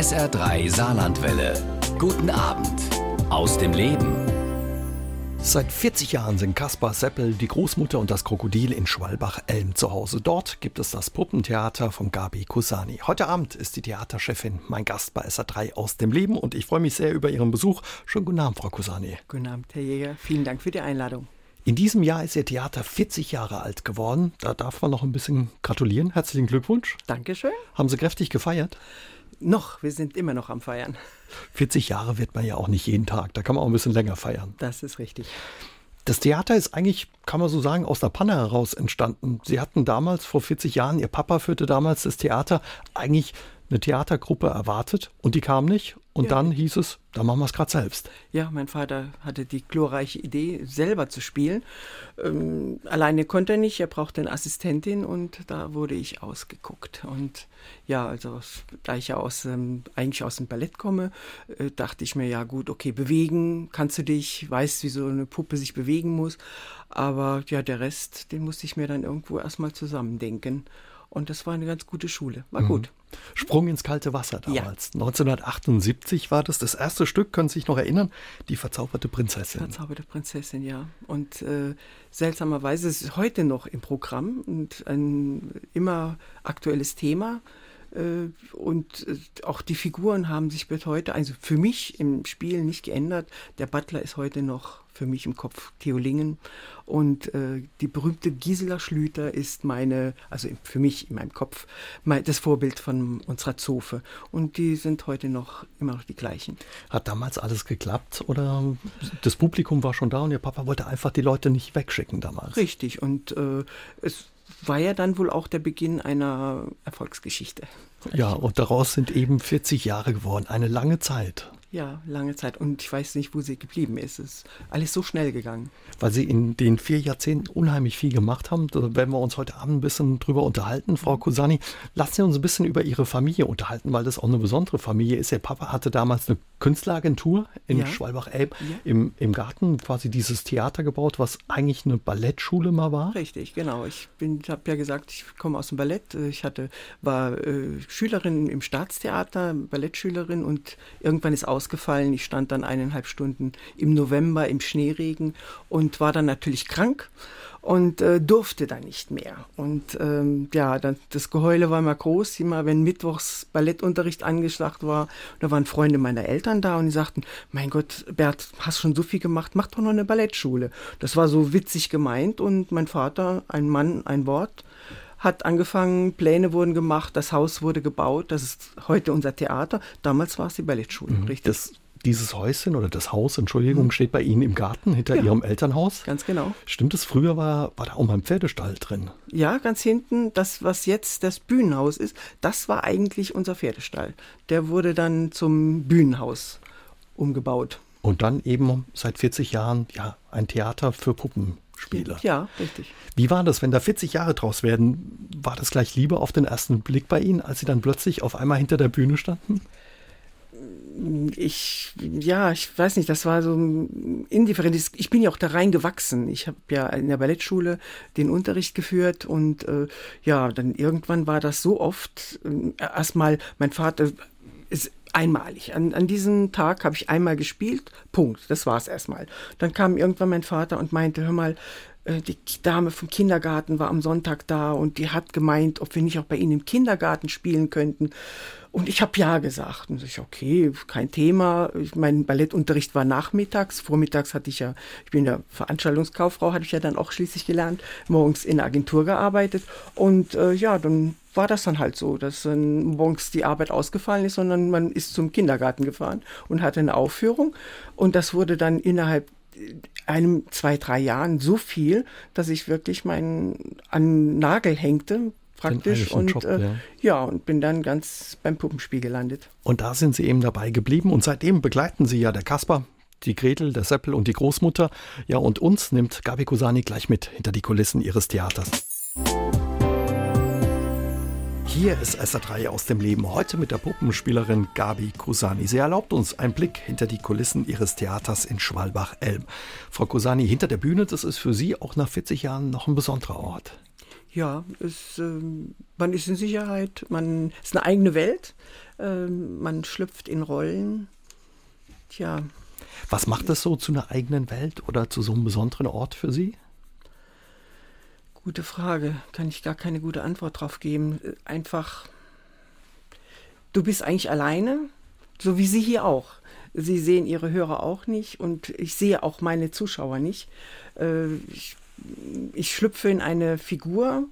SR3 Saarlandwelle. Guten Abend aus dem Leben. Seit 40 Jahren sind Kaspar Seppel, die Großmutter und das Krokodil in Schwalbach-Elm zu Hause. Dort gibt es das Puppentheater von Gabi Kusani. Heute Abend ist die Theaterchefin mein Gast bei SR3 aus dem Leben und ich freue mich sehr über Ihren Besuch. Schönen guten Abend, Frau Kusani. Guten Abend, Herr Jäger. Vielen Dank für die Einladung. In diesem Jahr ist Ihr Theater 40 Jahre alt geworden. Da darf man noch ein bisschen gratulieren. Herzlichen Glückwunsch. Dankeschön. Haben Sie kräftig gefeiert? Noch, wir sind immer noch am Feiern. 40 Jahre wird man ja auch nicht jeden Tag. Da kann man auch ein bisschen länger feiern. Das ist richtig. Das Theater ist eigentlich, kann man so sagen, aus der Panne heraus entstanden. Sie hatten damals, vor 40 Jahren, Ihr Papa führte damals das Theater, eigentlich eine Theatergruppe erwartet und die kam nicht. Und ja. dann hieß es, da machen wir es gerade selbst. Ja, mein Vater hatte die glorreiche Idee, selber zu spielen. Ähm, alleine konnte er nicht, er brauchte eine Assistentin und da wurde ich ausgeguckt. Und ja, also da ich ja aus, ähm, eigentlich aus dem Ballett komme, äh, dachte ich mir, ja gut, okay, bewegen kannst du dich, weißt, wie so eine Puppe sich bewegen muss. Aber ja, der Rest, den musste ich mir dann irgendwo erstmal zusammendenken. Und das war eine ganz gute Schule. War mhm. gut. Sprung ins kalte Wasser damals. Ja. 1978 war das. Das erste Stück, können Sie sich noch erinnern? Die verzauberte Prinzessin. Verzauberte Prinzessin, ja. Und äh, seltsamerweise ist es heute noch im Programm und ein immer aktuelles Thema. Äh, und äh, auch die Figuren haben sich bis heute, also für mich im Spiel nicht geändert. Der Butler ist heute noch für mich im Kopf Theolingen. Und äh, die berühmte Gisela Schlüter ist meine, also für mich in meinem Kopf, mein, das Vorbild von unserer Zofe. Und die sind heute noch immer noch die gleichen. Hat damals alles geklappt oder das Publikum war schon da und Ihr Papa wollte einfach die Leute nicht wegschicken damals? Richtig. Und äh, es war ja dann wohl auch der Beginn einer Erfolgsgeschichte. Ja, und daraus sind eben 40 Jahre geworden, eine lange Zeit. Ja, lange Zeit. Und ich weiß nicht, wo sie geblieben ist. Es ist alles so schnell gegangen. Weil Sie in den vier Jahrzehnten unheimlich viel gemacht haben. Da werden wir uns heute Abend ein bisschen drüber unterhalten, Frau Kusani. Lassen Sie uns ein bisschen über Ihre Familie unterhalten, weil das auch eine besondere Familie ist. Ihr Papa hatte damals eine Künstleragentur in ja. Schwalbach-Elb ja. im, im Garten, quasi dieses Theater gebaut, was eigentlich eine Ballettschule mal war. Richtig, genau. Ich habe ja gesagt, ich komme aus dem Ballett. Ich hatte, war äh, Schülerin im Staatstheater, Ballettschülerin und irgendwann ist aus ausgefallen. Ich stand dann eineinhalb Stunden im November im Schneeregen und war dann natürlich krank und äh, durfte dann nicht mehr. Und ähm, ja, dann, das Geheule war immer groß, immer wenn mittwochs Ballettunterricht angesagt war. Da waren Freunde meiner Eltern da und die sagten, mein Gott, Bert, hast schon so viel gemacht, mach doch noch eine Ballettschule. Das war so witzig gemeint und mein Vater, ein Mann, ein Wort, hat angefangen, Pläne wurden gemacht, das Haus wurde gebaut, das ist heute unser Theater. Damals war es die Ballettschule, mhm, richtig. Das, dieses Häuschen oder das Haus, Entschuldigung, mhm. steht bei Ihnen im Garten hinter ja, Ihrem Elternhaus. Ganz genau. Stimmt es, früher war, war da auch mal ein Pferdestall drin? Ja, ganz hinten, das, was jetzt das Bühnenhaus ist, das war eigentlich unser Pferdestall. Der wurde dann zum Bühnenhaus umgebaut. Und dann eben seit 40 Jahren ja ein Theater für Puppen. Spieler. Ja, richtig. Wie war das, wenn da 40 Jahre draus werden? War das gleich Liebe auf den ersten Blick bei Ihnen, als Sie dann plötzlich auf einmal hinter der Bühne standen? ich, ja, ich weiß nicht, das war so indifferent. Ich bin ja auch da reingewachsen. Ich habe ja in der Ballettschule den Unterricht geführt und äh, ja, dann irgendwann war das so oft. Äh, erstmal, mein Vater einmalig. An, an diesem Tag habe ich einmal gespielt, Punkt. Das war es erstmal. Dann kam irgendwann mein Vater und meinte, hör mal, äh, die Dame vom Kindergarten war am Sonntag da und die hat gemeint, ob wir nicht auch bei ihnen im Kindergarten spielen könnten. Und ich habe ja gesagt. Und ich, okay, kein Thema. Mein Ballettunterricht war nachmittags. Vormittags hatte ich ja, ich bin ja Veranstaltungskauffrau, hatte ich ja dann auch schließlich gelernt, morgens in der Agentur gearbeitet. Und äh, ja, dann war das dann halt so, dass äh, morgens die Arbeit ausgefallen ist, sondern man ist zum Kindergarten gefahren und hatte eine Aufführung. Und das wurde dann innerhalb einem, zwei, drei Jahren so viel, dass ich wirklich meinen an Nagel hängte, praktisch und Job, äh, ja. ja. und bin dann ganz beim Puppenspiel gelandet. Und da sind Sie eben dabei geblieben und seitdem begleiten Sie ja der Kasper, die Gretel, der Seppel und die Großmutter. Ja, und uns nimmt Gabi Kusani gleich mit hinter die Kulissen ihres Theaters. Hier ist SA3 aus dem Leben, heute mit der Puppenspielerin Gabi Kusani. Sie erlaubt uns einen Blick hinter die Kulissen ihres Theaters in Schwalbach-Elm. Frau Kusani, hinter der Bühne, das ist für Sie auch nach 40 Jahren noch ein besonderer Ort. Ja, es, äh, man ist in Sicherheit, man ist eine eigene Welt, äh, man schlüpft in Rollen. Tja. Was macht das so zu einer eigenen Welt oder zu so einem besonderen Ort für Sie? Gute Frage, kann ich gar keine gute Antwort drauf geben. Einfach, du bist eigentlich alleine, so wie Sie hier auch. Sie sehen Ihre Hörer auch nicht und ich sehe auch meine Zuschauer nicht. Äh, ich, ich schlüpfe in eine Figur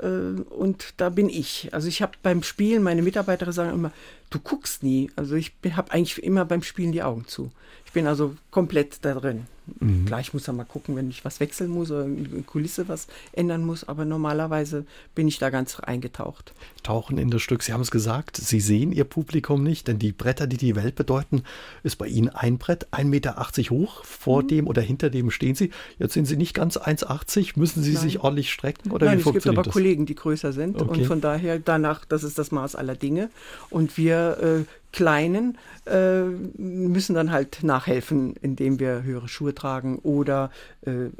äh, und da bin ich. Also ich habe beim Spielen, meine Mitarbeiter sagen immer, du guckst nie. Also ich habe eigentlich immer beim Spielen die Augen zu. Ich bin also komplett da drin. Mhm. Gleich muss er mal gucken, wenn ich was wechseln muss oder in Kulisse was ändern muss, aber normalerweise bin ich da ganz eingetaucht. Tauchen in das Stück, Sie haben es gesagt, Sie sehen Ihr Publikum nicht, denn die Bretter, die die Welt bedeuten, ist bei Ihnen ein Brett, 1,80 Meter hoch, vor mhm. dem oder hinter dem stehen Sie. Jetzt sind Sie nicht ganz 1,80, müssen Sie Nein. sich ordentlich strecken? Oder Nein, wie es gibt aber das? Kollegen, die größer sind okay. und von daher danach, das ist das Maß aller Dinge und wir äh, Kleinen äh, müssen dann halt nachhelfen, indem wir höhere Schuhe tragen oder äh,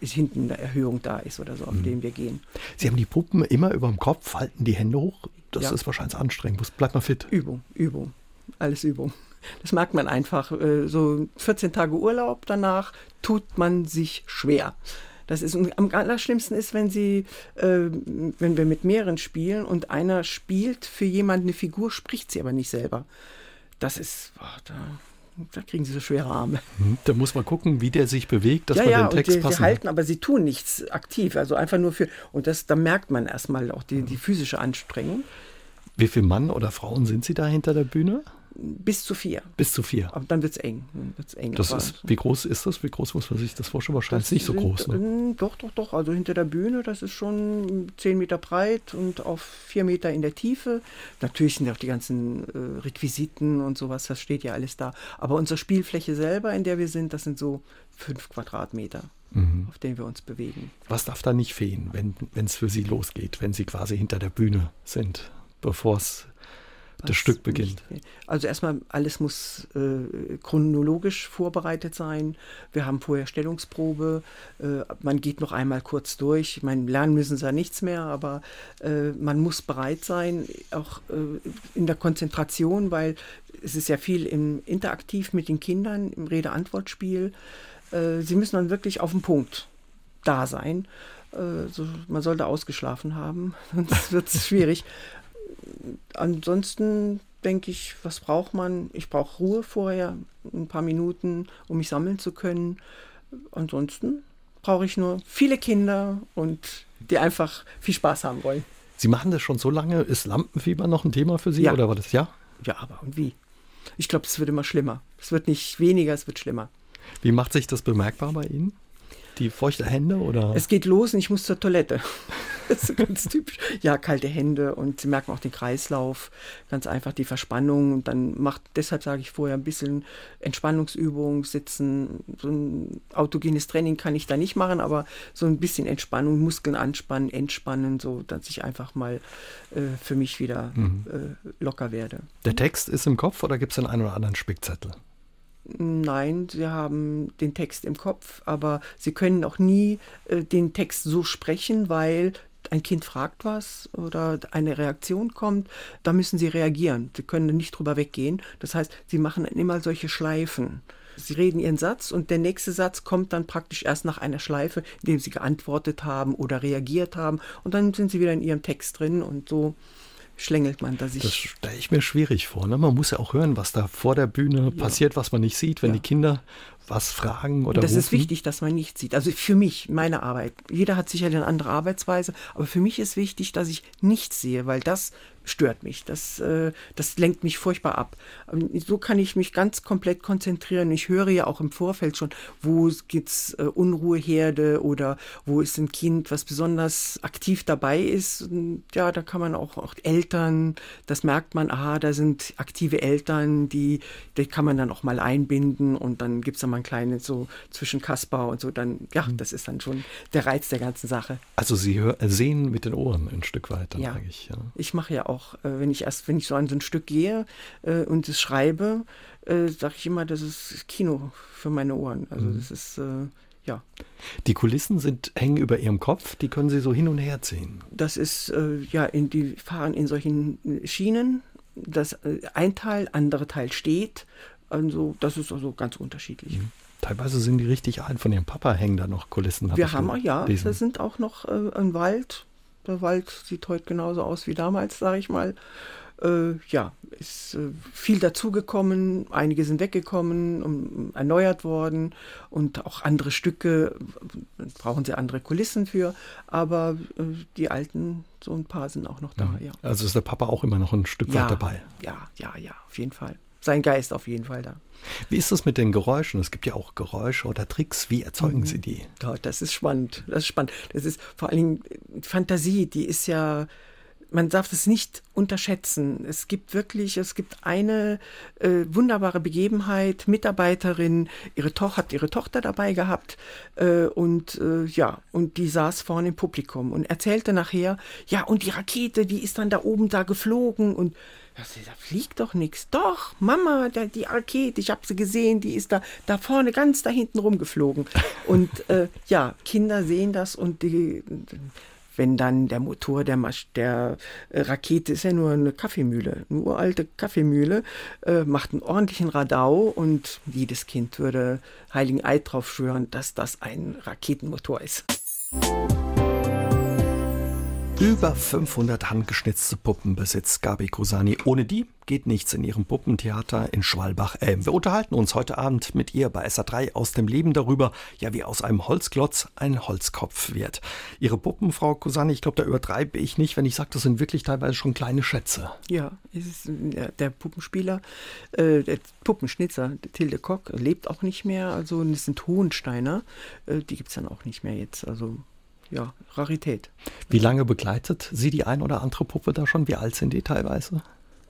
hinten eine Erhöhung da ist oder so, auf mhm. dem wir gehen. Sie haben die Puppen immer über dem Kopf, halten die Hände hoch. Das ja. ist wahrscheinlich anstrengend. Bleibt man fit. Übung, Übung. Alles Übung. Das merkt man einfach. Äh, so 14 Tage Urlaub danach tut man sich schwer. Das ist am allerschlimmsten ist, wenn sie, äh, wenn wir mit mehreren spielen und einer spielt für jemanden eine Figur, spricht sie aber nicht selber. Das ist, oh, da, da kriegen sie so schwere Arme. Hm, da muss man gucken, wie der sich bewegt, dass ja, man ja, den Text und die, passen. Sie halten, aber sie tun nichts aktiv, also einfach nur für, und das, da merkt man erstmal auch die, die physische Anstrengung. Wie viele Mann oder Frauen sind Sie da hinter der Bühne? Bis zu vier. Bis zu vier. Aber dann wird es eng. Wird's eng. Das ist, wie groß ist das? Wie groß muss man sich das vorstellen? Wahrscheinlich das nicht so groß. Ne? Äh, doch, doch, doch. Also hinter der Bühne, das ist schon zehn Meter breit und auf vier Meter in der Tiefe. Natürlich sind auch die ganzen äh, Requisiten und sowas, das steht ja alles da. Aber unsere Spielfläche selber, in der wir sind, das sind so fünf Quadratmeter. Mhm. auf denen wir uns bewegen. Was darf da nicht fehlen, wenn es für Sie losgeht, wenn Sie quasi hinter der Bühne sind, bevor es das Stück beginnt? Also erstmal, alles muss äh, chronologisch vorbereitet sein. Wir haben vorher Stellungsprobe. Äh, man geht noch einmal kurz durch. Ich meine, lernen müssen sie ja nichts mehr, aber äh, man muss bereit sein, auch äh, in der Konzentration, weil es ist ja viel im interaktiv mit den Kindern, im Rede-Antwort-Spiel. Äh, sie müssen dann wirklich auf den Punkt da sein. Äh, so, man sollte ausgeschlafen haben, sonst wird es schwierig ansonsten denke ich, was braucht man? Ich brauche Ruhe vorher, ein paar Minuten, um mich sammeln zu können. Ansonsten brauche ich nur viele Kinder und die einfach viel Spaß haben wollen. Sie machen das schon so lange. Ist Lampenfieber noch ein Thema für Sie ja. oder war das ja? Ja, aber und wie? Ich glaube, es wird immer schlimmer. Es wird nicht weniger, es wird schlimmer. Wie macht sich das bemerkbar bei Ihnen? Die feuchte Hände oder? Es geht los und ich muss zur Toilette. Das ist ganz typisch. Ja, kalte Hände und sie merken auch den Kreislauf, ganz einfach die Verspannung und dann macht, deshalb sage ich vorher ein bisschen Entspannungsübung, sitzen, so ein autogenes Training kann ich da nicht machen, aber so ein bisschen Entspannung, Muskeln anspannen, entspannen, so dass ich einfach mal äh, für mich wieder mhm. äh, locker werde. Der Text ist im Kopf oder gibt es den einen oder anderen Spickzettel? Nein, sie haben den Text im Kopf, aber sie können auch nie äh, den Text so sprechen, weil ein Kind fragt was oder eine Reaktion kommt, da müssen sie reagieren. Sie können nicht drüber weggehen. Das heißt, sie machen immer solche Schleifen. Sie reden ihren Satz und der nächste Satz kommt dann praktisch erst nach einer Schleife, in dem sie geantwortet haben oder reagiert haben und dann sind sie wieder in ihrem Text drin und so schlängelt man da sich. Das stelle ich mir schwierig vor. Ne? Man muss ja auch hören, was da vor der Bühne ja. passiert, was man nicht sieht, wenn ja. die Kinder was fragen oder. Das rufen. ist wichtig, dass man nicht sieht. Also für mich, meine Arbeit. Jeder hat sicher eine andere Arbeitsweise, aber für mich ist wichtig, dass ich nichts sehe, weil das stört mich. Das, äh, das lenkt mich furchtbar ab. So kann ich mich ganz komplett konzentrieren. Ich höre ja auch im Vorfeld schon, wo gibt's äh, Unruheherde oder wo ist ein Kind, was besonders aktiv dabei ist. Und ja, da kann man auch, auch Eltern, das merkt man, aha, da sind aktive Eltern, die, die kann man dann auch mal einbinden und dann gibt's da mal ein kleines so zwischen Kaspar und so. Dann, ja, mhm. das ist dann schon der Reiz der ganzen Sache. Also Sie hör, sehen mit den Ohren ein Stück weiter, ja. ich. Ja. Ich mache ja auch auch, äh, wenn ich erst, wenn ich so an so ein Stück gehe äh, und es schreibe, äh, sage ich immer, das ist Kino für meine Ohren. Also mhm. das ist, ja. Die Kulissen sind hängen über ihrem Kopf, die können Sie so hin und her ziehen. Das ist ja, in, die fahren in solchen Schienen. Das ein Teil, andere Teil steht. Also das ist also ganz unterschiedlich. Mhm. Teilweise sind die richtig alt. Von ihrem Papa hängen da noch Kulissen. Hab Wir haben auch, ja, da sind auch noch äh, ein Wald. Der Wald sieht heute genauso aus wie damals, sage ich mal. Äh, ja, ist äh, viel dazugekommen, einige sind weggekommen, um, erneuert worden und auch andere Stücke, äh, brauchen sie andere Kulissen für, aber äh, die alten, so ein paar sind auch noch da, ja. ja. Also ist der Papa auch immer noch ein Stück ja, weit dabei? Ja, ja, ja, auf jeden Fall. Sein Geist auf jeden Fall da. Wie ist das mit den Geräuschen? Es gibt ja auch Geräusche oder Tricks. Wie erzeugen mhm. Sie die? Das ist spannend. Das ist spannend. Das ist vor allen Dingen Fantasie, die ist ja man darf es nicht unterschätzen. Es gibt wirklich, es gibt eine äh, wunderbare Begebenheit. Mitarbeiterin, ihre Tochter hat ihre Tochter dabei gehabt äh, und äh, ja, und die saß vorne im Publikum und erzählte nachher, ja, und die Rakete, die ist dann da oben da geflogen und da fliegt doch nichts. Doch, Mama, da, die Rakete, ich habe sie gesehen, die ist da, da vorne ganz da hinten rumgeflogen. Und äh, ja, Kinder sehen das und die wenn dann der Motor der, Masch der äh, Rakete ist ja nur eine Kaffeemühle, eine uralte Kaffeemühle, äh, macht einen ordentlichen Radau und jedes Kind würde heiligen Eid drauf schwören, dass das ein Raketenmotor ist. Über 500 handgeschnitzte Puppen besitzt Gabi Kusani. Ohne die geht nichts in ihrem Puppentheater in Schwalbach-Elm. Wir unterhalten uns heute Abend mit ihr bei SA3 aus dem Leben darüber, ja, wie aus einem Holzklotz ein Holzkopf wird. Ihre Puppen, Frau Kusani, ich glaube, da übertreibe ich nicht, wenn ich sage, das sind wirklich teilweise schon kleine Schätze. Ja, ist, der Puppenspieler, äh, der Puppenschnitzer, Tilde Kock, lebt auch nicht mehr. Also, das sind Hohensteiner. Äh, die gibt es dann auch nicht mehr jetzt. Also, ja, Rarität. Wie lange begleitet Sie die ein oder andere Puppe da schon? Wie alt sind die teilweise?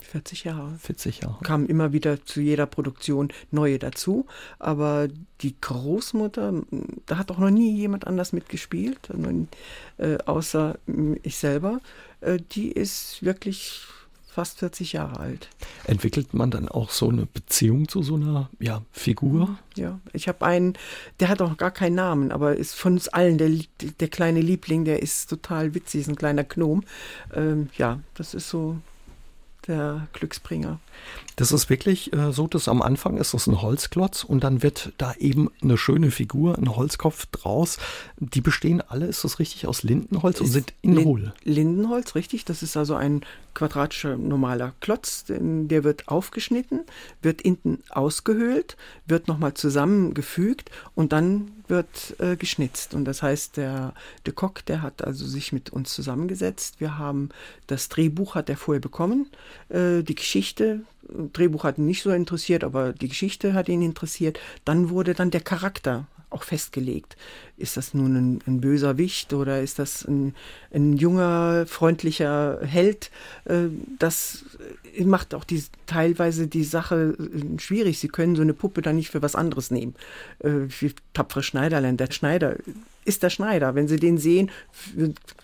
40 Jahre. 40 Jahre. Kamen immer wieder zu jeder Produktion neue dazu. Aber die Großmutter, da hat auch noch nie jemand anders mitgespielt, äh, außer ich selber. Äh, die ist wirklich fast 40 Jahre alt. Entwickelt man dann auch so eine Beziehung zu so einer ja, Figur? Ja, ich habe einen, der hat auch gar keinen Namen, aber ist von uns allen der, der kleine Liebling, der ist total witzig, ist ein kleiner Gnom. Ähm, ja, das ist so der Glücksbringer. Das ist wirklich äh, so, dass am Anfang ist das ein Holzklotz und dann wird da eben eine schöne Figur, ein Holzkopf draus. Die bestehen alle, ist das richtig, aus Lindenholz und sind in hohl? Lindenholz, richtig. Das ist also ein quadratischer normaler Klotz, der wird aufgeschnitten, wird hinten ausgehöhlt, wird nochmal zusammengefügt und dann wird äh, geschnitzt. Und das heißt, der de Kock, der hat also sich mit uns zusammengesetzt. Wir haben das Drehbuch hat er vorher bekommen, äh, die Geschichte Drehbuch hat ihn nicht so interessiert, aber die Geschichte hat ihn interessiert. Dann wurde dann der Charakter auch festgelegt. Ist das nun ein, ein böser Wicht oder ist das ein, ein junger, freundlicher Held? Äh, das macht auch die, teilweise die Sache äh, schwierig. Sie können so eine Puppe dann nicht für was anderes nehmen. Äh, wie tapfere Schneiderlein. Der Schneider ist der Schneider. Wenn Sie den sehen,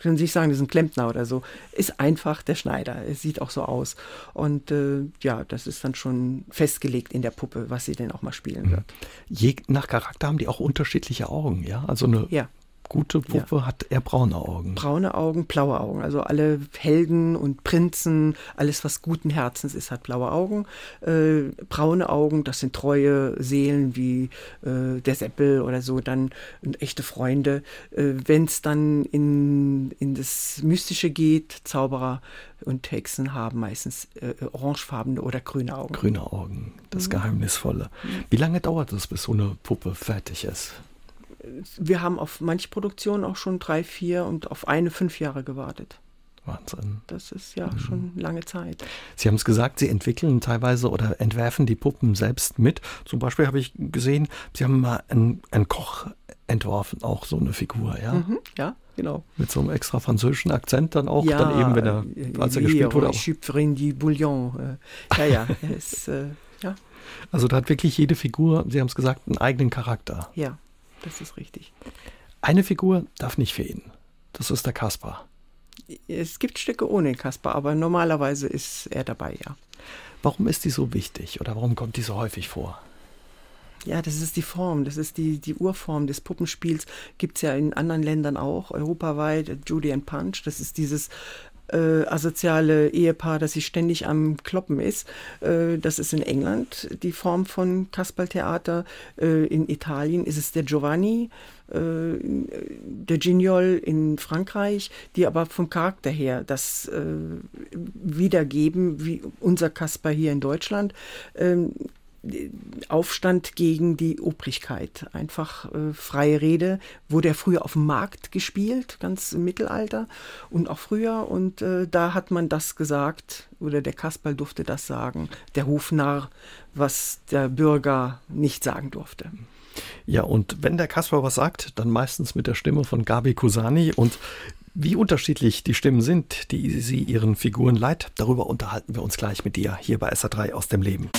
können Sie nicht sagen, das ist ein Klempner oder so. Ist einfach der Schneider. Es sieht auch so aus. Und äh, ja, das ist dann schon festgelegt in der Puppe, was sie denn auch mal spielen mhm. wird. Je nach Charakter haben die auch unterschiedliche Augen, ja? Also eine ja gute Puppe ja. hat eher braune Augen. Braune Augen, blaue Augen. Also alle Helden und Prinzen, alles was guten Herzens ist, hat blaue Augen. Äh, braune Augen, das sind treue Seelen wie äh, der Seppel oder so, dann echte Freunde. Äh, Wenn es dann in, in das Mystische geht, Zauberer und Hexen haben meistens äh, orangefarbene oder grüne Augen. Grüne Augen, das mhm. Geheimnisvolle. Wie lange dauert es, bis so eine Puppe fertig ist? Wir haben auf manche Produktionen auch schon drei, vier und auf eine fünf Jahre gewartet. Wahnsinn. Das ist ja mhm. schon lange Zeit. Sie haben es gesagt, Sie entwickeln teilweise oder entwerfen die Puppen selbst mit. Zum Beispiel habe ich gesehen, Sie haben mal einen, einen Koch entworfen, auch so eine Figur, ja? Mhm, ja, genau. Mit so einem extra französischen Akzent dann auch, ja, dann eben, wenn er, als er gespielt wurde. Auch. die Bouillon. Äh, ja, ja, ist, äh, ja. Also da hat wirklich jede Figur, Sie haben es gesagt, einen eigenen Charakter. Ja. Das ist richtig. Eine Figur darf nicht fehlen. Das ist der Kaspar. Es gibt Stücke ohne Kaspar, aber normalerweise ist er dabei, ja. Warum ist die so wichtig oder warum kommt die so häufig vor? Ja, das ist die Form, das ist die, die Urform des Puppenspiels. Gibt es ja in anderen Ländern auch, europaweit, Judy and Punch. Das ist dieses äh, asoziale Ehepaar, das sich ständig am Kloppen ist. Äh, das ist in England die Form von Kasperltheater. Äh, in Italien ist es der Giovanni, äh, der Gignol in Frankreich, die aber vom Charakter her das äh, wiedergeben, wie unser Kasper hier in Deutschland. Ähm, Aufstand gegen die Obrigkeit. Einfach äh, freie Rede. Wurde ja früher auf dem Markt gespielt, ganz im Mittelalter und auch früher. Und äh, da hat man das gesagt, oder der Kasperl durfte das sagen, der Hofnarr, was der Bürger nicht sagen durfte. Ja, und wenn der Kasper was sagt, dann meistens mit der Stimme von Gabi Kusani. Und wie unterschiedlich die Stimmen sind, die sie ihren Figuren leiht, darüber unterhalten wir uns gleich mit dir hier bei SA3 aus dem Leben.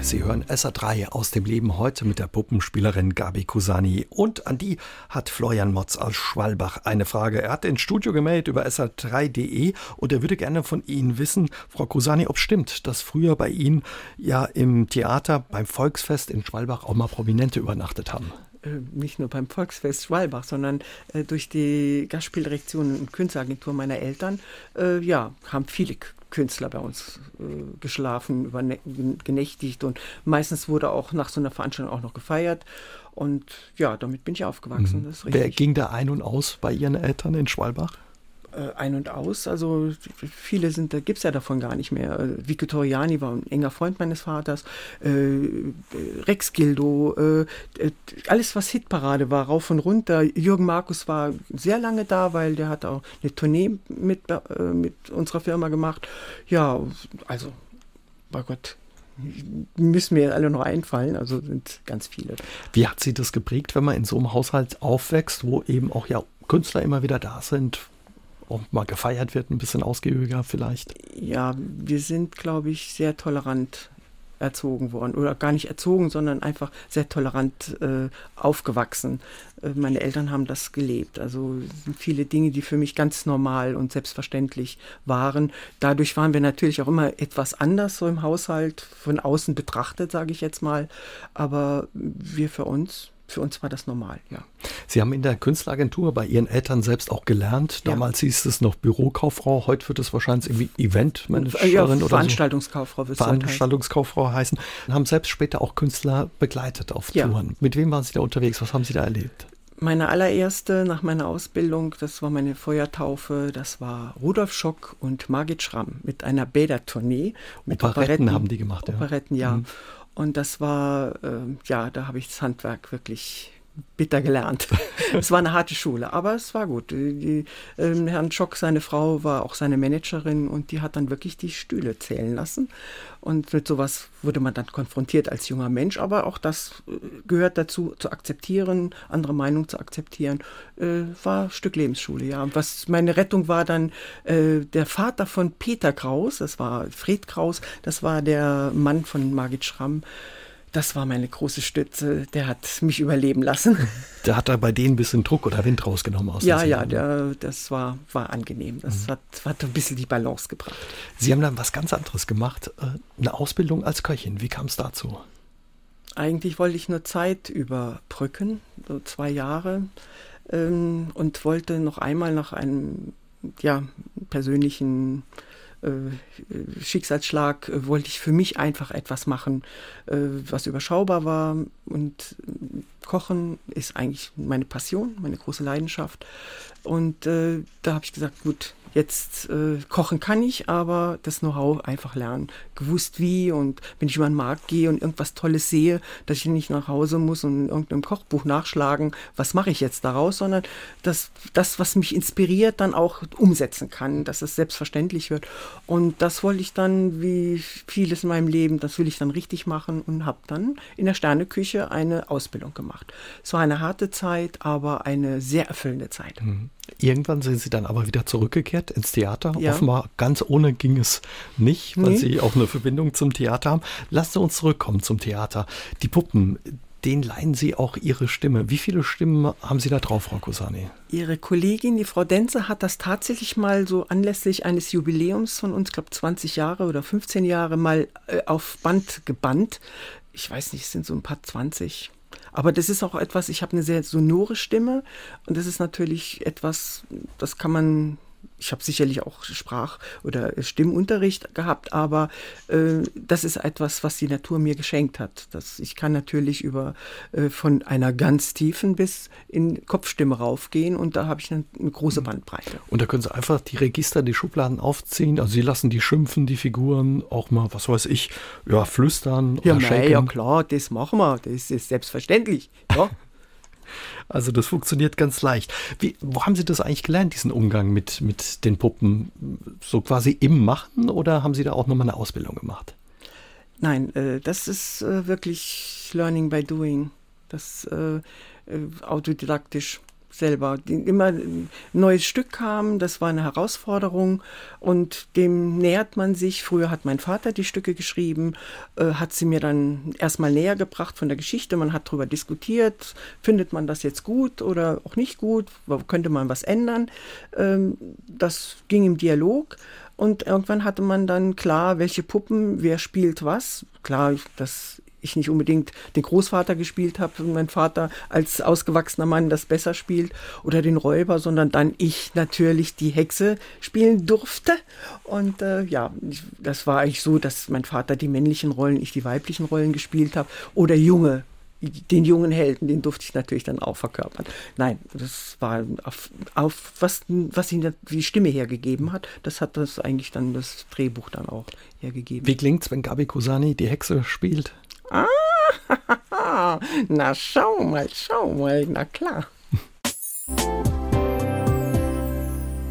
Sie hören SA3 aus dem Leben heute mit der Puppenspielerin Gabi Kusani. Und an die hat Florian Motz aus Schwalbach eine Frage. Er hat ins Studio gemeldet über sa3.de und er würde gerne von Ihnen wissen, Frau Kusani, ob stimmt, dass früher bei Ihnen ja im Theater beim Volksfest in Schwalbach auch mal Prominente übernachtet haben nicht nur beim Volksfest Schwalbach, sondern äh, durch die Gastspieldirektion und Künstleragentur meiner Eltern, äh, ja, haben viele Künstler bei uns äh, geschlafen, genächtigt und meistens wurde auch nach so einer Veranstaltung auch noch gefeiert. Und ja, damit bin ich aufgewachsen. Mhm. Wer ging da ein und aus bei Ihren Eltern in Schwalbach? Äh, ein und aus. Also viele sind, da gibt es ja davon gar nicht mehr. Äh, Vico Toriani war ein enger Freund meines Vaters, äh, Rex Gildo, äh, äh, alles was Hitparade war, rauf und runter. Jürgen Markus war sehr lange da, weil der hat auch eine Tournee mit, äh, mit unserer Firma gemacht. Ja, also, bei Gott, müssen mir alle noch einfallen, also sind ganz viele. Wie hat Sie das geprägt, wenn man in so einem Haushalt aufwächst, wo eben auch ja Künstler immer wieder da sind, auch mal gefeiert wird, ein bisschen ausgiebiger vielleicht? Ja, wir sind, glaube ich, sehr tolerant erzogen worden oder gar nicht erzogen, sondern einfach sehr tolerant äh, aufgewachsen. Äh, meine Eltern haben das gelebt. Also viele Dinge, die für mich ganz normal und selbstverständlich waren. Dadurch waren wir natürlich auch immer etwas anders so im Haushalt, von außen betrachtet, sage ich jetzt mal. Aber wir für uns für uns war das normal, ja. Sie haben in der Künstleragentur bei Ihren Eltern selbst auch gelernt. Damals ja. hieß es noch Bürokauffrau, heute wird es wahrscheinlich irgendwie Eventmanagerin ja, oder Veranstaltungskauffrau wird Veranstaltungskauffrau heißen. Und haben selbst später auch Künstler begleitet auf ja. Touren. Mit wem waren Sie da unterwegs? Was haben Sie da erlebt? Meine allererste nach meiner Ausbildung, das war meine Feuertaufe, das war Rudolf Schock und Margit Schramm mit einer Bädertournee. Mit Operetten, Operetten haben die gemacht, ja. Operetten, ja. Mhm. Und das war, äh, ja, da habe ich das Handwerk wirklich bitter gelernt. es war eine harte Schule, aber es war gut. Die, äh, Herrn Schock, seine Frau, war auch seine Managerin und die hat dann wirklich die Stühle zählen lassen. Und mit sowas wurde man dann konfrontiert als junger Mensch, aber auch das äh, gehört dazu, zu akzeptieren, andere Meinung zu akzeptieren, äh, war ein Stück Lebensschule, ja. Und was meine Rettung war dann äh, der Vater von Peter Kraus, das war Fred Kraus, das war der Mann von Margit Schramm, das war meine große Stütze. Der hat mich überleben lassen. Der hat da bei denen ein bisschen Druck oder Wind rausgenommen aus Ja, ja, der, das war, war angenehm. Das mhm. hat, hat ein bisschen die Balance gebracht. Sie haben dann was ganz anderes gemacht, äh, eine Ausbildung als Köchin. Wie kam es dazu? Eigentlich wollte ich nur Zeit überbrücken, so zwei Jahre, ähm, und wollte noch einmal nach einem ja, persönlichen äh, Schicksalsschlag äh, wollte ich für mich einfach etwas machen, äh, was überschaubar war. Und Kochen ist eigentlich meine Passion, meine große Leidenschaft. Und da habe ich gesagt, gut, Jetzt äh, kochen kann ich, aber das Know-how einfach lernen. Gewusst wie und wenn ich über den Markt gehe und irgendwas Tolles sehe, dass ich nicht nach Hause muss und in irgendeinem Kochbuch nachschlagen, was mache ich jetzt daraus, sondern dass das, was mich inspiriert, dann auch umsetzen kann, dass es selbstverständlich wird. Und das wollte ich dann, wie vieles in meinem Leben, das will ich dann richtig machen und habe dann in der Sterneküche eine Ausbildung gemacht. Es war eine harte Zeit, aber eine sehr erfüllende Zeit. Mhm. Irgendwann sind Sie dann aber wieder zurückgekehrt ins Theater. Ja. Offenbar ganz ohne ging es nicht, weil nee. Sie auch eine Verbindung zum Theater haben. Lassen Sie uns zurückkommen zum Theater. Die Puppen, den leihen Sie auch Ihre Stimme. Wie viele Stimmen haben Sie da drauf, Frau Cosani? Ihre Kollegin, die Frau Denze, hat das tatsächlich mal so anlässlich eines Jubiläums von uns, ich glaube 20 Jahre oder 15 Jahre, mal äh, auf Band gebannt. Ich weiß nicht, es sind so ein paar 20. Aber das ist auch etwas, ich habe eine sehr sonore Stimme und das ist natürlich etwas, das kann man ich habe sicherlich auch Sprach- oder Stimmunterricht gehabt, aber äh, das ist etwas, was die Natur mir geschenkt hat. Das, ich kann natürlich über äh, von einer ganz tiefen bis in Kopfstimme raufgehen und da habe ich eine, eine, große Bandbreite. Und da können Sie einfach die Register, die Schubladen aufziehen. Also Sie lassen die schimpfen, die Figuren auch mal, was weiß ich, ja, flüstern ja, oder Ja, klar, das machen wir. Das ist selbstverständlich. Ja. Also das funktioniert ganz leicht. Wie, wo haben Sie das eigentlich gelernt, diesen Umgang mit, mit den Puppen? So quasi im Machen oder haben Sie da auch nochmal eine Ausbildung gemacht? Nein, äh, das ist äh, wirklich Learning by Doing. Das äh, äh autodidaktisch selber. Immer ein neues Stück kam, das war eine Herausforderung und dem nähert man sich. Früher hat mein Vater die Stücke geschrieben, äh, hat sie mir dann erstmal näher gebracht von der Geschichte. Man hat darüber diskutiert, findet man das jetzt gut oder auch nicht gut, könnte man was ändern. Ähm, das ging im Dialog. Und irgendwann hatte man dann klar, welche Puppen, wer spielt was. Klar, das ich nicht unbedingt den Großvater gespielt habe und mein Vater als ausgewachsener Mann das besser spielt oder den Räuber, sondern dann ich natürlich die Hexe spielen durfte. Und äh, ja, das war eigentlich so, dass mein Vater die männlichen Rollen, ich die weiblichen Rollen gespielt habe oder junge den jungen Helden, den durfte ich natürlich dann auch verkörpern. Nein, das war auf, auf was, was ihm die Stimme hergegeben hat, das hat das eigentlich dann das Drehbuch dann auch hergegeben. Wie klingt's, wenn Gabi Kusani die Hexe spielt? Ah, na schau mal, schau mal, na klar.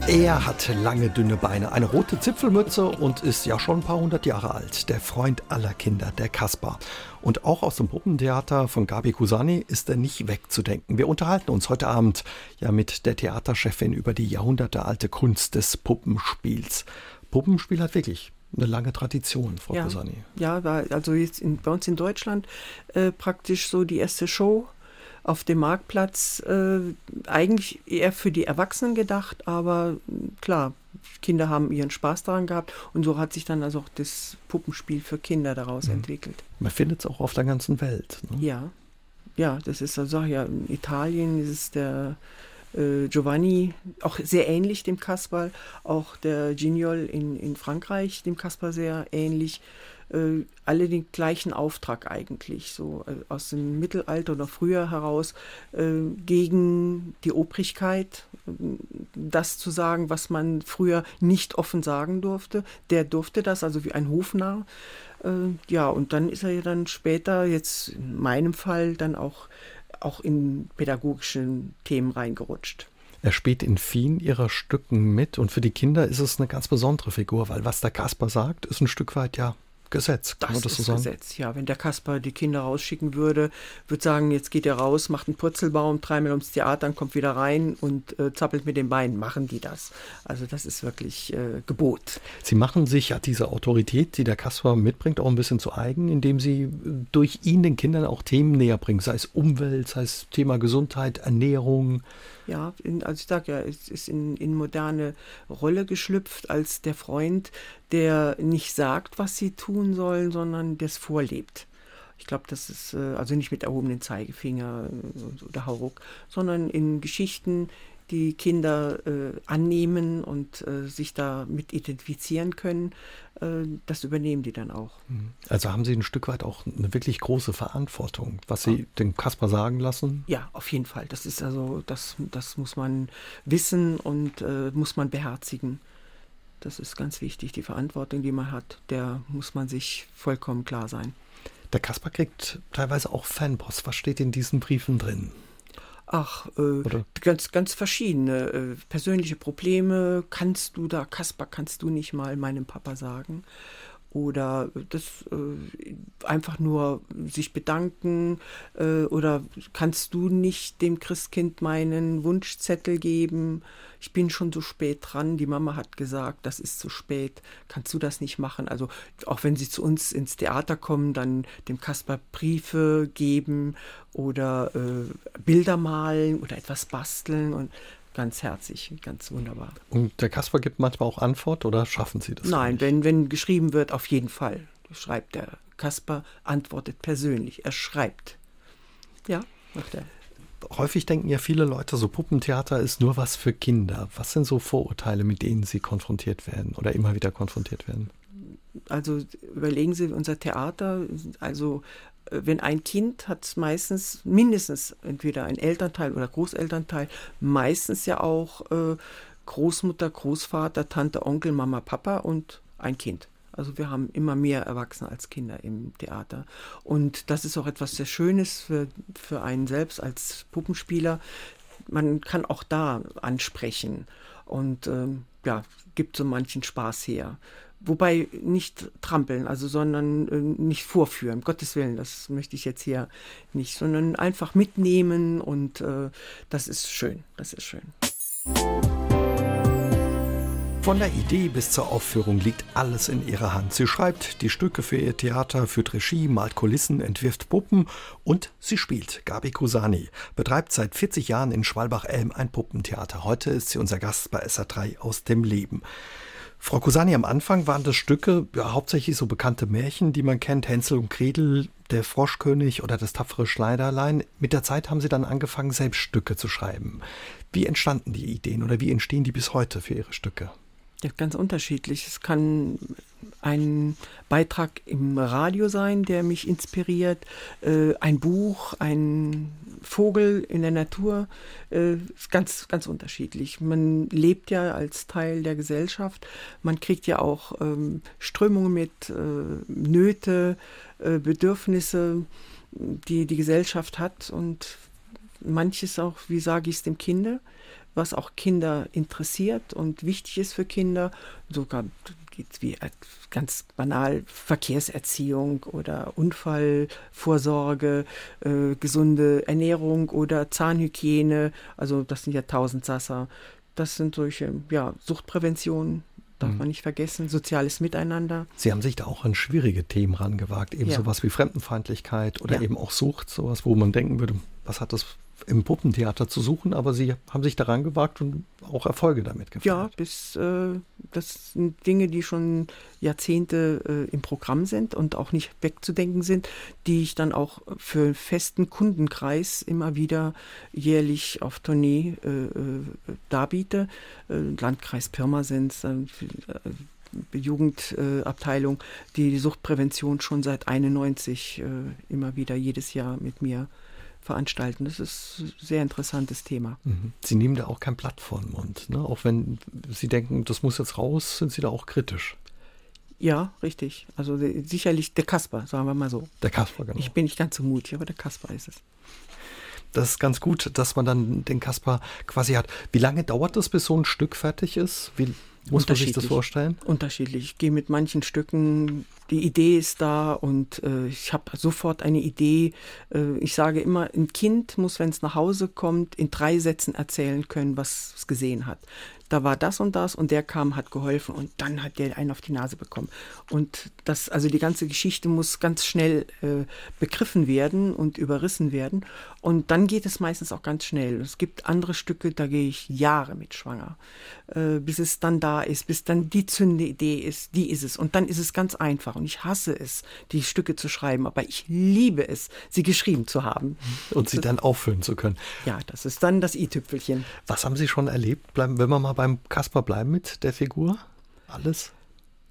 Er hat lange, dünne Beine, eine rote Zipfelmütze und ist ja schon ein paar hundert Jahre alt. Der Freund aller Kinder, der Kaspar. Und auch aus dem Puppentheater von Gabi Kusani ist er nicht wegzudenken. Wir unterhalten uns heute Abend ja mit der Theaterchefin über die jahrhundertealte Kunst des Puppenspiels. Puppenspiel hat wirklich eine lange Tradition, Frau ja, Cosani. Ja, war also jetzt in, bei uns in Deutschland äh, praktisch so die erste Show auf dem Marktplatz. Äh, eigentlich eher für die Erwachsenen gedacht, aber klar, Kinder haben ihren Spaß daran gehabt und so hat sich dann also auch das Puppenspiel für Kinder daraus mhm. entwickelt. Man findet es auch auf der ganzen Welt. Ne? Ja, ja, das ist, also ja, in Italien ist es der äh, Giovanni, auch sehr ähnlich dem Kasperl, auch der Gignol in, in Frankreich, dem Kasperl sehr ähnlich. Äh, alle den gleichen Auftrag eigentlich, so äh, aus dem Mittelalter oder früher heraus, äh, gegen die Obrigkeit, das zu sagen, was man früher nicht offen sagen durfte. Der durfte das, also wie ein Hofnarr. Äh, ja, und dann ist er ja dann später, jetzt in meinem Fall, dann auch auch in pädagogischen Themen reingerutscht. Er spielt in vielen ihrer Stücken mit und für die Kinder ist es eine ganz besondere Figur, weil was der Kasper sagt, ist ein Stück weit ja Gesetz. Kann das, das ist so Gesetz, ja. Wenn der Kasper die Kinder rausschicken würde, würde sagen, jetzt geht er raus, macht einen Purzelbaum, dreimal ums Theater, kommt wieder rein und äh, zappelt mit den Beinen. Machen die das? Also das ist wirklich äh, Gebot. Sie machen sich ja diese Autorität, die der Kasper mitbringt, auch ein bisschen zu eigen, indem Sie äh, durch ihn den Kindern auch Themen näher bringen, sei es Umwelt, sei es Thema Gesundheit, Ernährung. Ja, in, also ich sage ja, es ist in, in moderne Rolle geschlüpft als der Freund, der nicht sagt, was sie tun sollen, sondern das vorlebt. Ich glaube, das ist äh, also nicht mit erhobenen Zeigefinger äh, oder Hauruck, sondern in Geschichten, die Kinder äh, annehmen und äh, sich damit identifizieren können, äh, das übernehmen die dann auch. Mhm. Also haben Sie ein Stück weit auch eine wirklich große Verantwortung, was Sie ja. dem Kasper sagen lassen? Ja, auf jeden Fall. Das ist also, das, das muss man wissen und äh, muss man beherzigen. Das ist ganz wichtig. Die Verantwortung, die man hat, der muss man sich vollkommen klar sein. Der Kasper kriegt teilweise auch Fanpost. Was steht in diesen Briefen drin? Ach, äh, ganz, ganz verschiedene äh, persönliche Probleme. Kannst du da, Kasper, kannst du nicht mal meinem Papa sagen? Oder das äh, einfach nur sich bedanken äh, oder kannst du nicht dem Christkind meinen Wunschzettel geben? Ich bin schon so spät dran. Die Mama hat gesagt, das ist zu spät. Kannst du das nicht machen? Also auch wenn sie zu uns ins Theater kommen, dann dem Kasper Briefe geben oder äh, Bilder malen oder etwas basteln und ganz herzig, ganz wunderbar. Und der Kasper gibt manchmal auch Antwort oder schaffen Sie das? Nein, wenn, wenn geschrieben wird, auf jeden Fall. Schreibt der Kasper, antwortet persönlich. Er schreibt. Ja, macht er. Häufig denken ja viele Leute, so Puppentheater ist nur was für Kinder. Was sind so Vorurteile, mit denen Sie konfrontiert werden oder immer wieder konfrontiert werden? Also überlegen Sie, unser Theater, also wenn ein Kind hat meistens mindestens entweder ein Elternteil oder Großelternteil, meistens ja auch äh, Großmutter, Großvater, Tante, Onkel, Mama, Papa und ein Kind. Also wir haben immer mehr Erwachsene als Kinder im Theater. Und das ist auch etwas sehr Schönes für, für einen selbst als Puppenspieler. Man kann auch da ansprechen und ähm, ja, gibt so manchen Spaß her. Wobei nicht trampeln, also sondern äh, nicht vorführen, Gottes Willen, das möchte ich jetzt hier nicht, sondern einfach mitnehmen und äh, das ist schön, das ist schön. Von der Idee bis zur Aufführung liegt alles in ihrer Hand. Sie schreibt die Stücke für ihr Theater, führt Regie, malt Kulissen, entwirft Puppen und sie spielt. Gabi Kusani betreibt seit 40 Jahren in Schwalbach-Elm ein Puppentheater. Heute ist sie unser Gast bei SA3 aus dem Leben. Frau Kusani, am Anfang waren das Stücke ja, hauptsächlich so bekannte Märchen, die man kennt, Hänsel und Gretel, der Froschkönig oder das tapfere Schneiderlein. Mit der Zeit haben Sie dann angefangen, selbst Stücke zu schreiben. Wie entstanden die Ideen oder wie entstehen die bis heute für Ihre Stücke? Ja, ganz unterschiedlich. Es kann ein Beitrag im Radio sein, der mich inspiriert, äh, ein Buch, ein Vogel in der Natur, äh, ganz, ganz unterschiedlich. Man lebt ja als Teil der Gesellschaft, man kriegt ja auch ähm, Strömungen mit, äh, Nöte, äh, Bedürfnisse, die die Gesellschaft hat und manches auch, wie sage ich es dem Kinder, was auch Kinder interessiert und wichtig ist für Kinder. Sogar wie ganz banal Verkehrserziehung oder Unfallvorsorge, äh, gesunde Ernährung oder Zahnhygiene. Also das sind ja tausend Sasser. Das sind solche, ja, Suchtprävention, darf mhm. man nicht vergessen, soziales Miteinander. Sie haben sich da auch an schwierige Themen rangewagt, eben ja. sowas wie Fremdenfeindlichkeit oder ja. eben auch Sucht, sowas, wo man denken würde, was hat das im Puppentheater zu suchen, aber Sie haben sich daran gewagt und auch Erfolge damit gefeiert. Ja, bis, äh, das sind Dinge, die schon Jahrzehnte äh, im Programm sind und auch nicht wegzudenken sind, die ich dann auch für festen Kundenkreis immer wieder jährlich auf Tournee äh, äh darbiete. Äh, Landkreis Pirmasens, äh, Jugendabteilung, die die Suchtprävention schon seit 91 immer wieder jedes Jahr mit mir veranstalten. Das ist ein sehr interessantes Thema. Mhm. Sie nehmen da auch kein Blatt vor den Mund. Ne? Auch wenn Sie denken, das muss jetzt raus, sind Sie da auch kritisch. Ja, richtig. Also sicherlich der Kasper, sagen wir mal so. Der Kasper, genau. Ich bin nicht ganz so mutig, aber der Kasper ist es. Das ist ganz gut, dass man dann den Kasper quasi hat. Wie lange dauert das, bis so ein Stück fertig ist? Wie muss man sich das vorstellen? Unterschiedlich. Ich gehe mit manchen Stücken die Idee ist da und äh, ich habe sofort eine Idee. Äh, ich sage immer, ein Kind muss, wenn es nach Hause kommt, in drei Sätzen erzählen können, was es gesehen hat da war das und das und der kam, hat geholfen und dann hat der einen auf die Nase bekommen. Und das, also die ganze Geschichte muss ganz schnell äh, begriffen werden und überrissen werden. Und dann geht es meistens auch ganz schnell. Es gibt andere Stücke, da gehe ich Jahre mit schwanger, äh, bis es dann da ist, bis dann die zündende Idee ist, die ist es. Und dann ist es ganz einfach. Und ich hasse es, die Stücke zu schreiben, aber ich liebe es, sie geschrieben zu haben. Und sie dann auffüllen zu können. Ja, das ist dann das i-Tüpfelchen. Was haben Sie schon erlebt? Bleiben, wenn wir mal beim Kasper bleiben mit der Figur? Alles?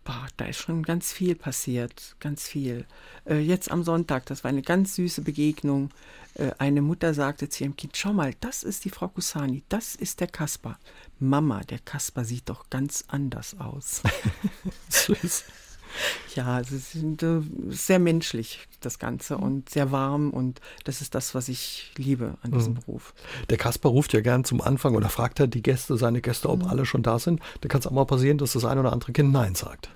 Boah, da ist schon ganz viel passiert, ganz viel. Äh, jetzt am Sonntag, das war eine ganz süße Begegnung. Äh, eine Mutter sagte zu ihrem Kind, schau mal, das ist die Frau Kusani, das ist der Kasper. Mama, der Kasper sieht doch ganz anders aus. Süß. Ja, es ist äh, sehr menschlich, das Ganze, und sehr warm. Und das ist das, was ich liebe an diesem mhm. Beruf. Der Kasper ruft ja gern zum Anfang oder fragt er die Gäste, seine Gäste, ob mhm. alle schon da sind. Da kann es auch mal passieren, dass das ein oder andere Kind Nein sagt.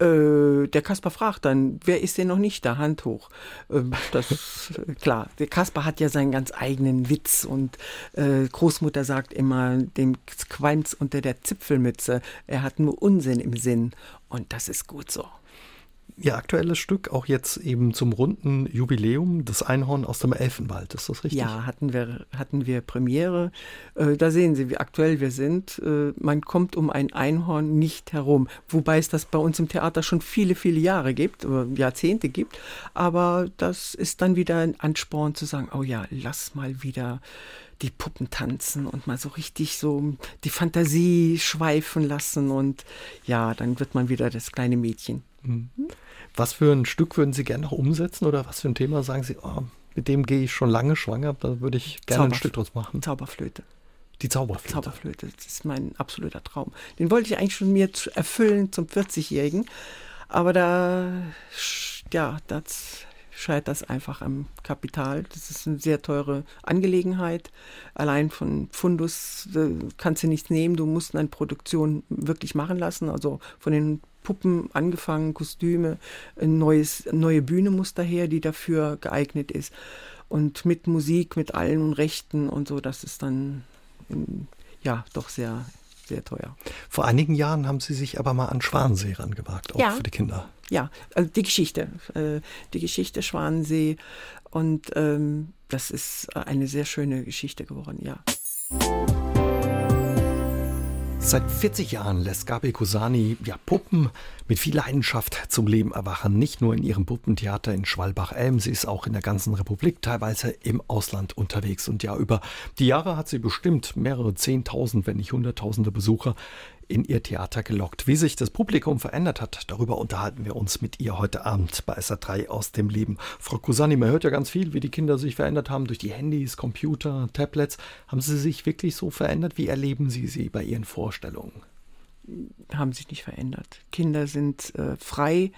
Äh, der Kasper fragt dann, wer ist denn noch nicht da? Hand hoch. Ähm, das klar. Der Kasper hat ja seinen ganz eigenen Witz und äh, Großmutter sagt immer, dem qualmt's unter der Zipfelmütze. Er hat nur Unsinn im Sinn und das ist gut so. Ihr aktuelles Stück auch jetzt eben zum runden Jubiläum, das Einhorn aus dem Elfenwald, ist das richtig? Ja, hatten wir, hatten wir Premiere. Äh, da sehen Sie, wie aktuell wir sind. Äh, man kommt um ein Einhorn nicht herum. Wobei es das bei uns im Theater schon viele, viele Jahre gibt, Jahrzehnte gibt. Aber das ist dann wieder ein Ansporn zu sagen, oh ja, lass mal wieder die Puppen tanzen und mal so richtig so die Fantasie schweifen lassen und ja, dann wird man wieder das kleine Mädchen. Mhm. Was für ein Stück würden Sie gerne noch umsetzen oder was für ein Thema sagen Sie, oh, mit dem gehe ich schon lange schwanger, da würde ich gerne Zauberf ein Stück draus machen? Zauberflöte. Die Zauberflöte. Zauberflöte, das ist mein absoluter Traum. Den wollte ich eigentlich schon mir erfüllen zum 40-Jährigen, aber da, ja, das scheitert das einfach am Kapital. Das ist eine sehr teure Angelegenheit. Allein von Fundus äh, kannst du nichts nehmen. Du musst eine Produktion wirklich machen lassen. Also von den Puppen angefangen, Kostüme, ein neues, neue Bühne muss daher, die dafür geeignet ist. Und mit Musik, mit allen Rechten und so, das ist dann in, ja doch sehr, sehr teuer. Vor einigen Jahren haben Sie sich aber mal an Schwanensee rangewagt, auch ja. für die Kinder. Ja, also die Geschichte, äh, die Geschichte Schwanensee und ähm, das ist eine sehr schöne Geschichte geworden, ja. Seit 40 Jahren lässt Gabi Kusani ja, Puppen mit viel Leidenschaft zum Leben erwachen. Nicht nur in ihrem Puppentheater in Schwalbach-Elm, sie ist auch in der ganzen Republik, teilweise im Ausland unterwegs. Und ja, über die Jahre hat sie bestimmt mehrere Zehntausend, wenn nicht Hunderttausende Besucher in ihr Theater gelockt. Wie sich das Publikum verändert hat, darüber unterhalten wir uns mit ihr heute Abend bei SA3 aus dem Leben. Frau Kusani, man hört ja ganz viel, wie die Kinder sich verändert haben durch die Handys, Computer, Tablets. Haben sie sich wirklich so verändert? Wie erleben Sie sie bei Ihren Vorstellungen? Haben sich nicht verändert. Kinder sind äh, frei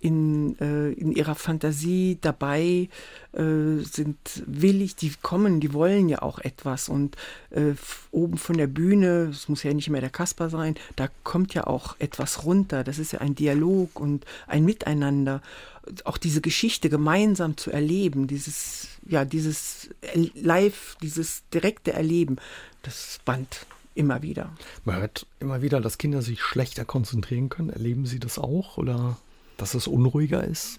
in, äh, in ihrer Fantasie dabei, äh, sind willig, die kommen, die wollen ja auch etwas. Und äh, oben von der Bühne, es muss ja nicht mehr der Kasper sein, da kommt ja auch etwas runter. Das ist ja ein Dialog und ein Miteinander. Auch diese Geschichte gemeinsam zu erleben, dieses, ja, dieses Live, dieses direkte Erleben, das Band immer wieder. Man hört immer wieder, dass Kinder sich schlechter konzentrieren können. Erleben Sie das auch oder? Dass es unruhiger ist?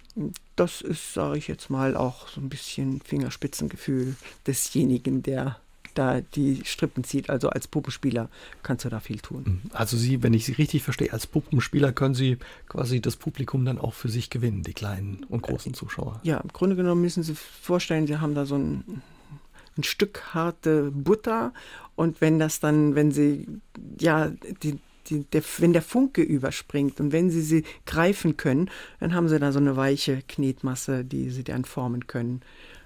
Das ist, sage ich jetzt mal, auch so ein bisschen Fingerspitzengefühl desjenigen, der da die Strippen zieht. Also als Puppenspieler kannst du da viel tun. Mhm. Also Sie, wenn ich Sie richtig verstehe, als Puppenspieler können Sie quasi das Publikum dann auch für sich gewinnen, die kleinen und großen Zuschauer. Ja, im Grunde genommen müssen Sie vorstellen, Sie haben da so ein, ein Stück harte Butter und wenn das dann, wenn Sie ja die die, der, wenn der Funke überspringt und wenn sie sie greifen können, dann haben sie da so eine weiche Knetmasse, die sie dann formen können.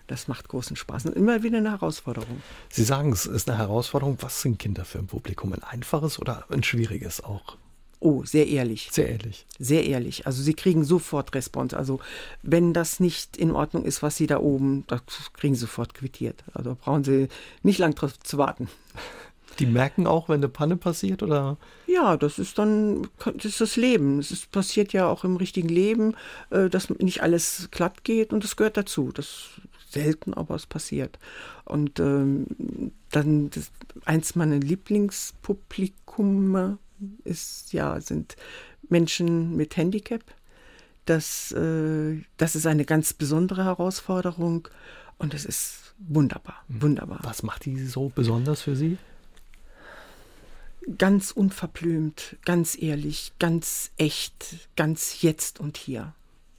Das macht großen Spaß und immer wieder eine Herausforderung. Sie sagen, es ist eine Herausforderung. Was sind Kinder für ein Publikum? Ein einfaches oder ein schwieriges auch? Oh, sehr ehrlich. Sehr ehrlich. Sehr ehrlich. Also sie kriegen sofort Response. Also wenn das nicht in Ordnung ist, was sie da oben, das kriegen sie sofort quittiert. Also brauchen sie nicht lang drauf zu warten. Die merken auch, wenn eine Panne passiert, oder? Ja, das ist dann, das ist das Leben. Es passiert ja auch im richtigen Leben, äh, dass nicht alles glatt geht und das gehört dazu. Das ist selten, aber es passiert. Und ähm, dann das, eins meiner Lieblingspublikum ist ja sind Menschen mit Handicap. Das, äh, das ist eine ganz besondere Herausforderung und es ist wunderbar, hm. wunderbar. Was macht die so besonders für Sie? Ganz unverblümt, ganz ehrlich, ganz echt, ganz jetzt und hier.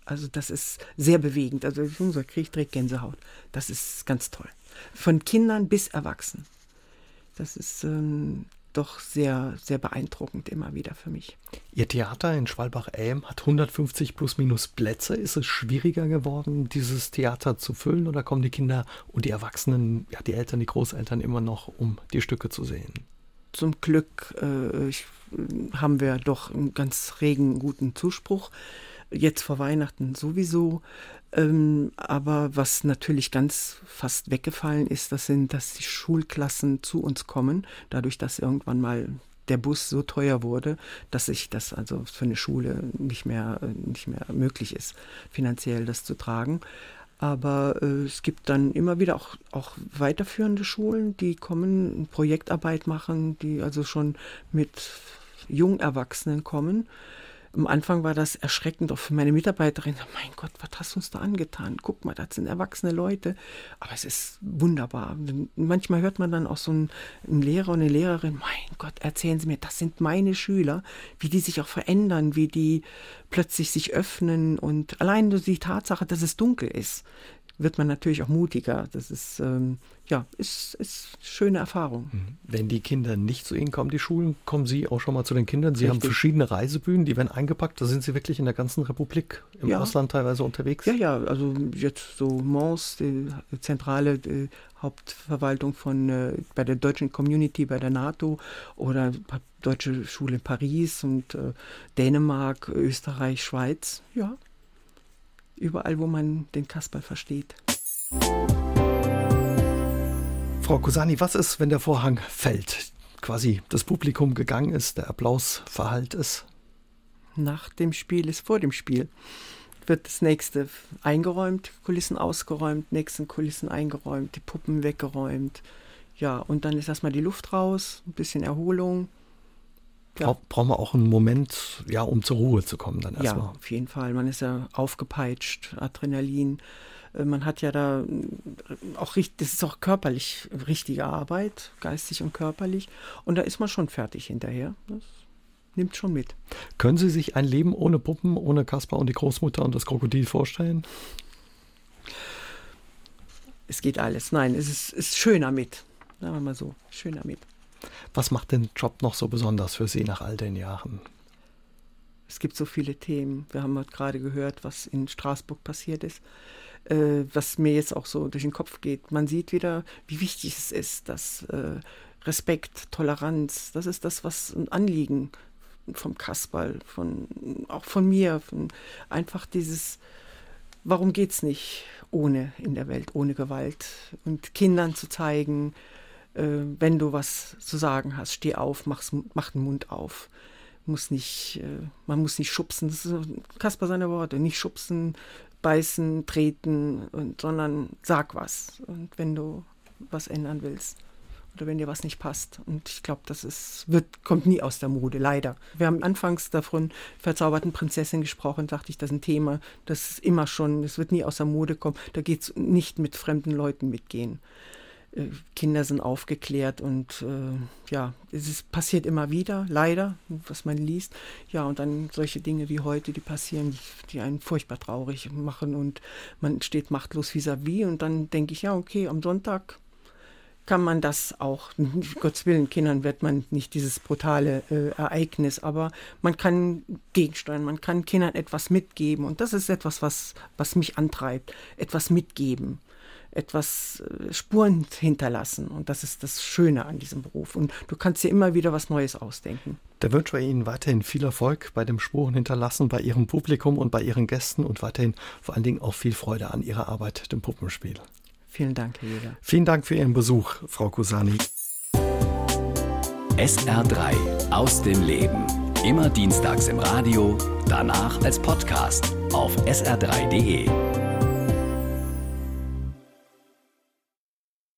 Also das ist sehr bewegend. Also unser Krieg trägt Gänsehaut. Das ist ganz toll. Von Kindern bis Erwachsenen. Das ist ähm, doch sehr, sehr beeindruckend immer wieder für mich. Ihr Theater in Schwalbach-Elm hat 150 plus minus Plätze. Ist es schwieriger geworden, dieses Theater zu füllen oder kommen die Kinder und die Erwachsenen, ja, die Eltern, die Großeltern immer noch, um die Stücke zu sehen? Zum Glück äh, ich, haben wir doch einen ganz regen, guten Zuspruch. Jetzt vor Weihnachten sowieso. Ähm, aber was natürlich ganz fast weggefallen ist, das sind, dass die Schulklassen zu uns kommen, dadurch, dass irgendwann mal der Bus so teuer wurde, dass sich das also für eine Schule nicht mehr, nicht mehr möglich ist, finanziell das zu tragen. Aber äh, es gibt dann immer wieder auch, auch weiterführende Schulen, die kommen, Projektarbeit machen, die also schon mit Jungerwachsenen kommen am Anfang war das erschreckend auch für meine Mitarbeiterin. Mein Gott, was hast du uns da angetan? Guck mal, das sind erwachsene Leute. Aber es ist wunderbar. Manchmal hört man dann auch so einen, Lehrer und eine Lehrerin, mein Gott, erzählen Sie mir, das sind meine Schüler, wie die sich auch verändern, wie die plötzlich sich öffnen und allein die Tatsache, dass es dunkel ist, wird man natürlich auch mutiger. Das ist, ähm, ja, ist, ist eine schöne Erfahrung. Mhm. Wenn die Kinder nicht zu Ihnen kommen, die Schulen, kommen Sie auch schon mal zu den Kindern. Sie Richtig. haben verschiedene Reisebühnen, die werden eingepackt. Da sind Sie wirklich in der ganzen Republik, im ja. Ausland teilweise unterwegs. Ja, ja, also jetzt so Mons, die zentrale die Hauptverwaltung von äh, bei der deutschen Community, bei der NATO oder deutsche Schule in Paris und äh, Dänemark, Österreich, Schweiz. Ja, überall, wo man den Kasperl versteht. Frau Cusani, was ist, wenn der Vorhang fällt? Quasi das Publikum gegangen ist, der Applaus verhallt ist? Nach dem Spiel ist vor dem Spiel. Wird das nächste eingeräumt, Kulissen ausgeräumt, nächsten Kulissen eingeräumt, die Puppen weggeräumt. Ja, und dann ist erstmal die Luft raus, ein bisschen Erholung, ja. brauchen wir auch einen Moment, ja, um zur Ruhe zu kommen dann erstmal. Ja, auf jeden Fall. Man ist ja aufgepeitscht, Adrenalin. Äh, man hat ja da äh, auch das ist auch körperlich richtige Arbeit, geistig und körperlich. Und da ist man schon fertig hinterher. Das nimmt schon mit. Können Sie sich ein Leben ohne Puppen, ohne Kaspar und die Großmutter und das Krokodil vorstellen? Es geht alles. Nein, es ist, ist schöner mit. Sagen wir mal so, schöner mit. Was macht den Job noch so besonders für Sie nach all den Jahren? Es gibt so viele Themen. Wir haben gerade gehört, was in Straßburg passiert ist, äh, was mir jetzt auch so durch den Kopf geht. Man sieht wieder, wie wichtig es ist, dass äh, Respekt, Toleranz, das ist das, was ein Anliegen vom Kasperl, von, auch von mir, von einfach dieses, warum geht es nicht ohne in der Welt, ohne Gewalt und Kindern zu zeigen, äh, wenn du was zu sagen hast, steh auf, mach's, mach den Mund auf. Muss nicht, äh, man muss nicht schubsen, das ist Kasper seine Worte, nicht schubsen, beißen, treten, und, sondern sag was. Und wenn du was ändern willst oder wenn dir was nicht passt. Und ich glaube, das ist, wird, kommt nie aus der Mode, leider. Wir haben anfangs davon verzauberten Prinzessin gesprochen, dachte ich, das ist ein Thema, das ist immer schon, es wird nie aus der Mode kommen. Da geht es nicht mit fremden Leuten mitgehen. Äh, Kinder sind aufgeklärt und äh, ja, es ist, passiert immer wieder, leider, was man liest. Ja, und dann solche Dinge wie heute, die passieren, die, einen furchtbar traurig machen und man steht machtlos vis-à-vis -vis und dann denke ich, ja, okay, am Sonntag kann man das auch, Gottes Willen, Kindern wird man nicht dieses brutale äh, Ereignis, aber man kann gegensteuern, man kann Kindern etwas mitgeben und das ist etwas, was, was mich antreibt, etwas mitgeben etwas äh, Spuren hinterlassen. Und das ist das Schöne an diesem Beruf. Und du kannst dir immer wieder was Neues ausdenken. Da wünschen wir Ihnen weiterhin viel Erfolg bei dem Spuren hinterlassen, bei Ihrem Publikum und bei Ihren Gästen und weiterhin vor allen Dingen auch viel Freude an Ihrer Arbeit, dem Puppenspiel. Vielen Dank, Herr Jäger. Vielen Dank für Ihren Besuch, Frau Kusani. SR3 aus dem Leben. Immer dienstags im Radio, danach als Podcast auf sr3.de.